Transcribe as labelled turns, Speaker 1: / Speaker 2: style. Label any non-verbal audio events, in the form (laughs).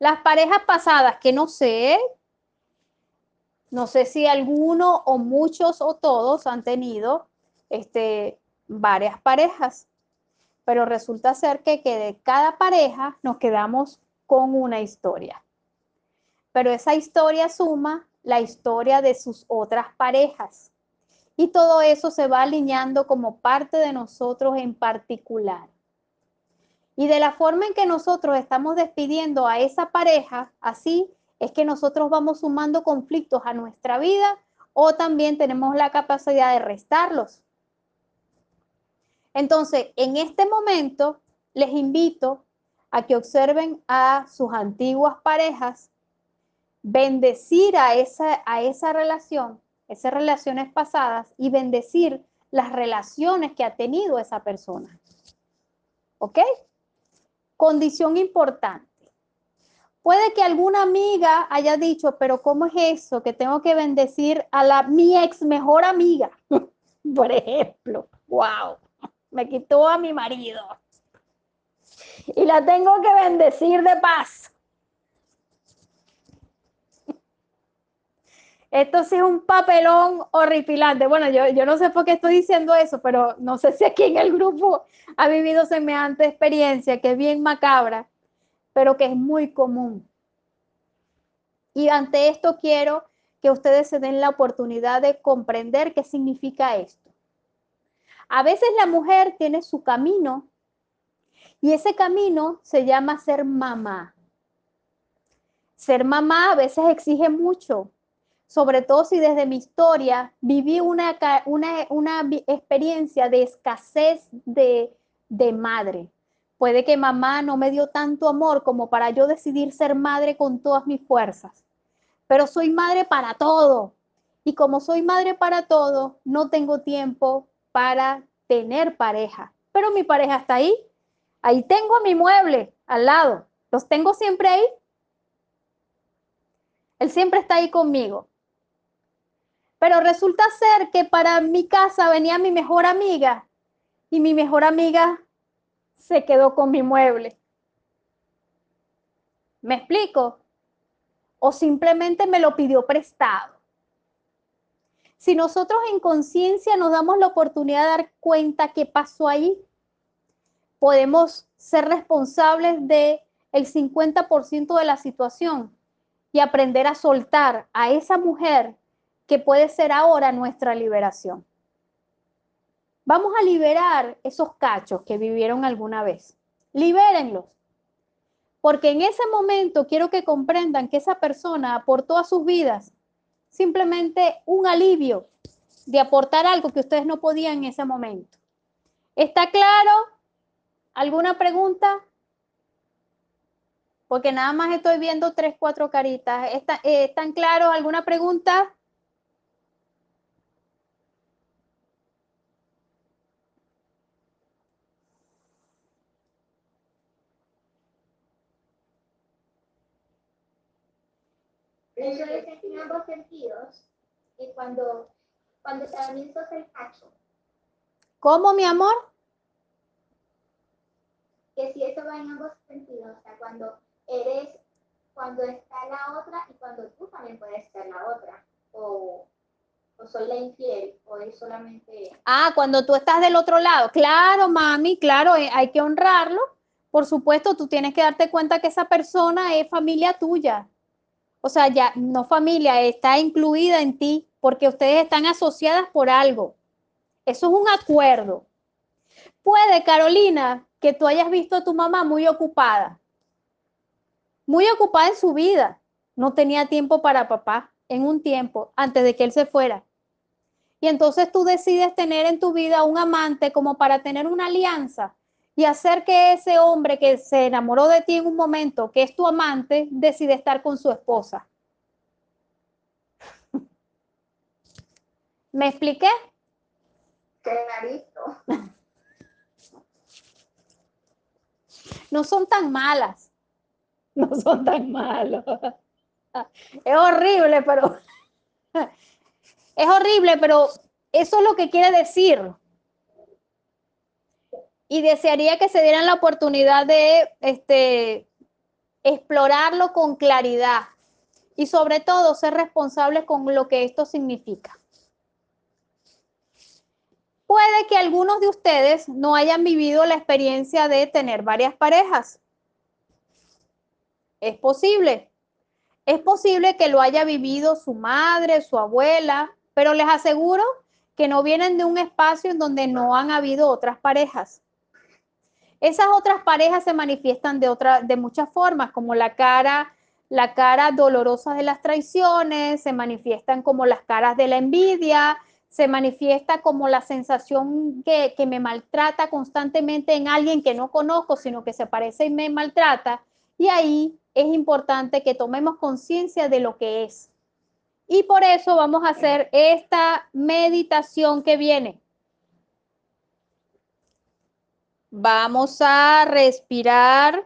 Speaker 1: Las parejas pasadas, que no sé, no sé si alguno o muchos o todos han tenido este, varias parejas, pero resulta ser que, que de cada pareja nos quedamos con una historia. Pero esa historia suma la historia de sus otras parejas. Y todo eso se va alineando como parte de nosotros en particular. Y de la forma en que nosotros estamos despidiendo a esa pareja, así es que nosotros vamos sumando conflictos a nuestra vida o también tenemos la capacidad de restarlos. Entonces, en este momento, les invito a que observen a sus antiguas parejas, bendecir a esa, a esa relación, esas relaciones pasadas y bendecir las relaciones que ha tenido esa persona. ¿Ok? Condición importante. Puede que alguna amiga haya dicho, pero ¿cómo es eso? Que tengo que bendecir a la mi ex mejor amiga. (laughs) Por ejemplo, wow, me quitó a mi marido. Y la tengo que bendecir de paz. Esto sí es un papelón horripilante. Bueno, yo, yo no sé por qué estoy diciendo eso, pero no sé si aquí en el grupo ha vivido semejante experiencia que es bien macabra, pero que es muy común. Y ante esto quiero que ustedes se den la oportunidad de comprender qué significa esto. A veces la mujer tiene su camino y ese camino se llama ser mamá. Ser mamá a veces exige mucho, sobre todo si desde mi historia viví una, una, experiencia de escasez de, de madre. Puede que mamá no me dio tanto amor como para yo decidir ser madre con todas mis fuerzas, pero soy madre para todo. Y como soy madre para todo, no tengo tiempo para tener pareja. Pero mi pareja está ahí. Ahí tengo mi mueble al lado. Los tengo siempre ahí. Él siempre está ahí conmigo. Pero resulta ser que para mi casa venía mi mejor amiga y mi mejor amiga se quedó con mi mueble. ¿Me explico? O simplemente me lo pidió prestado. Si nosotros en conciencia nos damos la oportunidad de dar cuenta qué pasó ahí, podemos ser responsables de el 50% de la situación y aprender a soltar a esa mujer que puede ser ahora nuestra liberación. Vamos a liberar esos cachos que vivieron alguna vez. Libérenlos. Porque en ese momento quiero que comprendan que esa persona aportó a sus vidas simplemente un alivio de aportar algo que ustedes no podían en ese momento. ¿Está claro? ¿Alguna pregunta? Porque nada más estoy viendo tres, cuatro caritas. Eh, ¿Están claros? ¿Alguna pregunta?
Speaker 2: Eso es en ambos sentidos. Y cuando, cuando también sos el cacho.
Speaker 1: ¿Cómo, mi amor?
Speaker 2: Que si eso va en ambos sentidos, o sea, cuando eres, cuando está la otra y cuando tú también puedes ser la otra. O, o soy la infiel, o es solamente...
Speaker 1: Ah, cuando tú estás del otro lado. Claro, mami, claro, eh, hay que honrarlo. Por supuesto, tú tienes que darte cuenta que esa persona es familia tuya o sea, ya no familia, está incluida en ti porque ustedes están asociadas por algo. Eso es un acuerdo. Puede, Carolina, que tú hayas visto a tu mamá muy ocupada, muy ocupada en su vida. No tenía tiempo para papá en un tiempo antes de que él se fuera. Y entonces tú decides tener en tu vida un amante como para tener una alianza y hacer que ese hombre que se enamoró de ti en un momento, que es tu amante, decide estar con su esposa. (laughs) ¿Me expliqué?
Speaker 2: Clarito. (laughs)
Speaker 1: No son tan malas. No son tan malos. (laughs) Es horrible, pero es horrible, pero eso es lo que quiere decir y desearía que se dieran la oportunidad de este, explorarlo con claridad y sobre todo ser responsables con lo que esto significa. Puede que algunos de ustedes no hayan vivido la experiencia de tener varias parejas. Es posible. Es posible que lo haya vivido su madre, su abuela, pero les aseguro que no vienen de un espacio en donde no han habido otras parejas. Esas otras parejas se manifiestan de, otra, de muchas formas, como la cara, la cara dolorosa de las traiciones, se manifiestan como las caras de la envidia, se manifiesta como la sensación que, que, me maltrata constantemente en alguien que no conozco, sino que se parece y me maltrata. Y ahí es importante que tomemos conciencia de lo que es. Y por eso vamos a hacer esta meditación que viene. Vamos a respirar